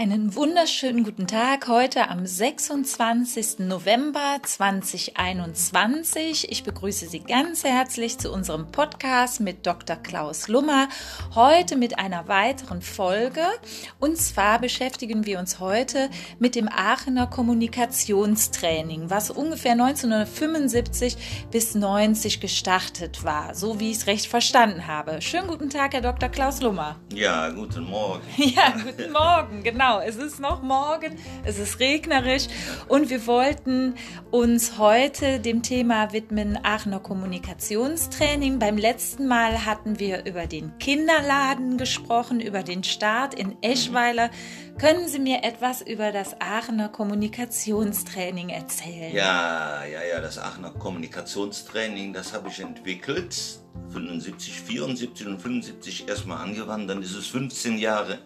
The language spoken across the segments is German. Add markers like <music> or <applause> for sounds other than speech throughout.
Einen wunderschönen guten Tag heute am 26. November 2021. Ich begrüße Sie ganz herzlich zu unserem Podcast mit Dr. Klaus Lummer. Heute mit einer weiteren Folge. Und zwar beschäftigen wir uns heute mit dem Aachener Kommunikationstraining, was ungefähr 1975 bis 90 gestartet war, so wie ich es recht verstanden habe. Schönen guten Tag, Herr Dr. Klaus Lummer. Ja, guten Morgen. <laughs> Ja, guten Morgen, genau. Genau, es ist noch morgen, es ist regnerisch und wir wollten uns heute dem Thema widmen, Aachener Kommunikationstraining. Beim letzten Mal hatten wir über den Kinderladen gesprochen, über den Start in Eschweiler. Können Sie mir etwas über das Aachener Kommunikationstraining erzählen? Ja, ja, ja, das Aachener Kommunikationstraining, das habe ich entwickelt. 75, 74 und 75 erstmal angewandt, dann ist es 15 Jahre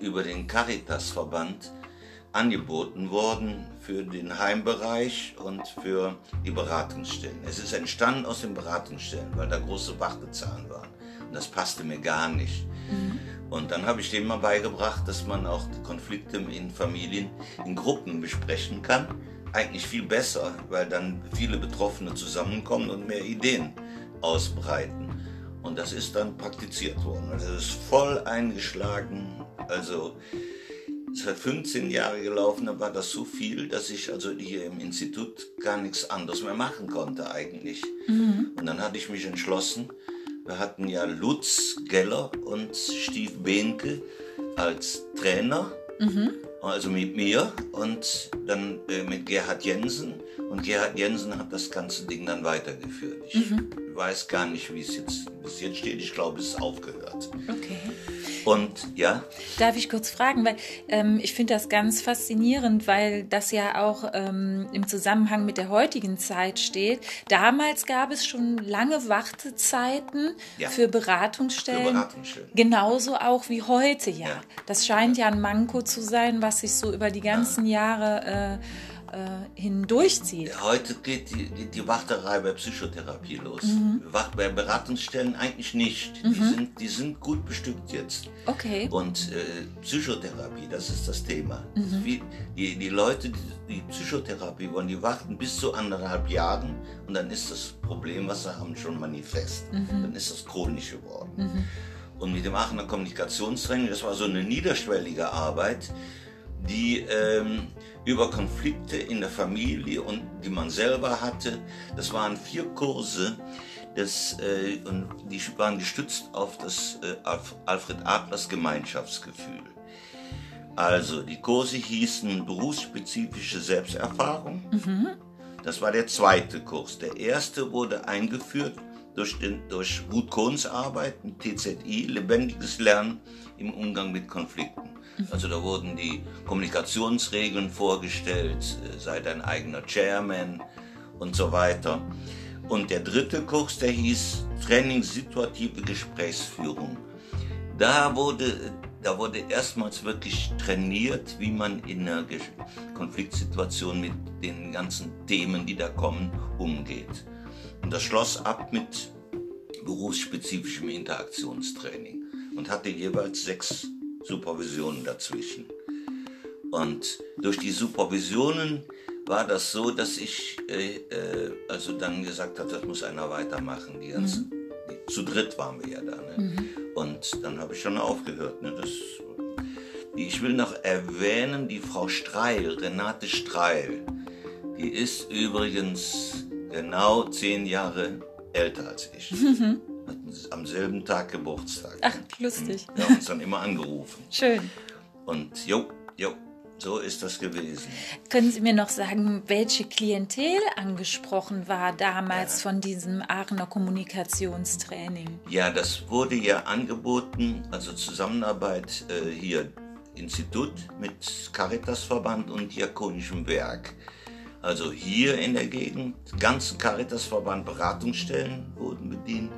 über den Caritasverband angeboten worden für den Heimbereich und für die Beratungsstellen. Es ist entstanden aus den Beratungsstellen, weil da große Wartezahlen waren. Und das passte mir gar nicht. Mhm. Und dann habe ich denen mal beigebracht, dass man auch Konflikte in Familien in Gruppen besprechen kann. Eigentlich viel besser, weil dann viele Betroffene zusammenkommen und mehr Ideen ausbreiten. Und das ist dann praktiziert worden. Also es ist voll eingeschlagen also es hat 15 Jahre gelaufen, da war das so viel, dass ich also hier im Institut gar nichts anderes mehr machen konnte eigentlich. Mhm. Und dann hatte ich mich entschlossen, wir hatten ja Lutz Geller und Steve Behnke als Trainer, mhm. also mit mir und dann äh, mit Gerhard Jensen. Und Gerhard Jensen hat das ganze Ding dann weitergeführt. Ich mhm. weiß gar nicht, wie es jetzt bis jetzt steht. Ich glaube, es ist aufgehört. Okay. Und ja. Darf ich kurz fragen, weil ähm, ich finde das ganz faszinierend, weil das ja auch ähm, im Zusammenhang mit der heutigen Zeit steht. Damals gab es schon lange Wartezeiten ja. für Beratungsstellen. Für Beratungsstellen. Genauso auch wie heute ja. ja. Das scheint ja ein Manko zu sein, was sich so über die ganzen Jahre äh, äh, hindurchzieht. Heute geht die, die, die, Warterei bei Psychotherapie los. Mhm. Bei Beratungsstellen eigentlich nicht. Mhm. Die, sind, die sind gut bestückt jetzt. Okay. Und äh, Psychotherapie, das ist das Thema. Mhm. Wie, die, die Leute, die, die Psychotherapie wollen, die warten bis zu anderthalb Jahren und dann ist das Problem, was sie haben, schon manifest. Mhm. Dann ist das chronisch geworden. Mhm. Und mit dem Aachener Kommunikationstraining, das war so eine niederschwellige Arbeit, die ähm, über Konflikte in der Familie und die man selber hatte. Das waren vier Kurse, das, äh, und die waren gestützt auf das äh, Alfred Adlers Gemeinschaftsgefühl. Also die Kurse hießen berufsspezifische Selbsterfahrung. Mhm. Das war der zweite Kurs. Der erste wurde eingeführt durch, den, durch Ruth Kohns Arbeit, TZI, lebendiges Lernen im Umgang mit Konflikten. Also da wurden die Kommunikationsregeln vorgestellt, äh, sei dein eigener Chairman und so weiter. Und der dritte Kurs, der hieß Training situative Gesprächsführung. Da wurde, da wurde erstmals wirklich trainiert, wie man in einer Konfliktsituation mit den ganzen Themen, die da kommen, umgeht. Und das schloss ab mit berufsspezifischem Interaktionstraining und hatte jeweils sechs Supervisionen dazwischen. Und durch die Supervisionen war das so, dass ich äh, äh, also dann gesagt habe, das muss einer weitermachen. Die ganze, mhm. die, zu dritt waren wir ja da. Ne? Mhm. Und dann habe ich schon aufgehört. Ne? Das, ich will noch erwähnen, die Frau Streil, Renate Streil, die ist übrigens genau zehn Jahre älter als ich. Mhm am selben Tag Geburtstag. Ach, lustig. Wir haben uns dann immer angerufen. Schön. Und jo, jo, so ist das gewesen. Können Sie mir noch sagen, welche Klientel angesprochen war damals ja. von diesem Aachener Kommunikationstraining? Ja, das wurde ja angeboten, also Zusammenarbeit äh, hier Institut mit Caritasverband und Diakonischem Werk. Also hier in der Gegend, ganzen Caritasverband Beratungsstellen wurden bedient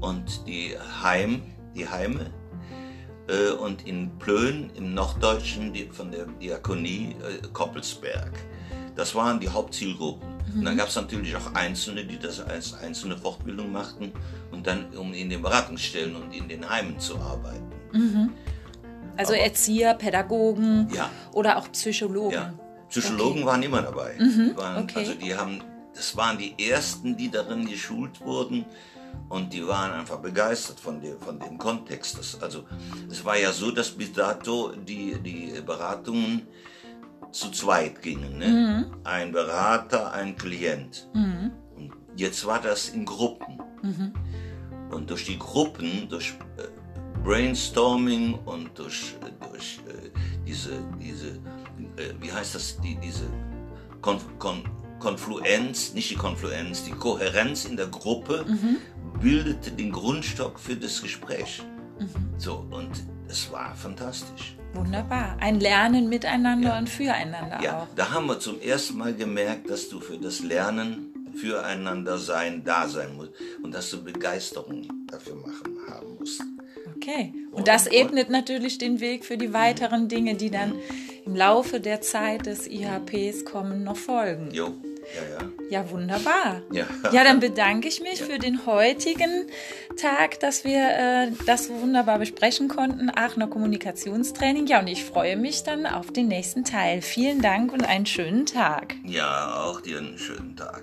und die Heim, die Heime äh, und in Plön im Norddeutschen die, von der Diakonie äh, Koppelsberg. Das waren die Hauptzielgruppen. Mhm. Und dann mhm. gab es natürlich auch Einzelne, die das als einzelne Fortbildung machten und dann um in den Beratungsstellen und in den Heimen zu arbeiten. Mhm. Also Aber- Erzieher, Pädagogen Ja. oder auch Psychologen. Ja, Psychologen waren immer dabei. waren, Mhm. okay. Also die haben, das waren die ersten, die darin geschult wurden und die waren einfach begeistert von dem, von dem Kontext. Das, also es war ja so, dass bis dato die, die Beratungen zu zweit gingen. Ne? Mhm. Ein Berater, ein Klient. Und jetzt war das in Gruppen. Mhm. Und durch die Gruppen, durch äh, Brainstorming und durch, äh, durch äh, diese, diese wie heißt das, die, diese Konf Kon Konfluenz, nicht die Konfluenz, die Kohärenz in der Gruppe bildete den Grundstock für das Gespräch. So, und es war fantastisch. Wunderbar. Ein Lernen miteinander Ja. und füreinander Ja, auch. da haben wir zum ersten Mal gemerkt, dass du für das Lernen, füreinander sein, da sein musst und dass du Begeisterung dafür machen haben musst. Okay. Und das ebnet natürlich den Weg für die weiteren Dinge, die dann im Laufe der Zeit des IHPs kommen, noch folgen. Jo, ja, ja. Ja, wunderbar. Ja. ja dann bedanke ich mich für den heutigen Tag, dass wir äh, das wunderbar besprechen konnten. Aachener Kommunikationstraining. Ja, und ich freue mich dann auf den nächsten Teil. Vielen Dank und einen schönen Tag. Ja, auch dir einen schönen Tag.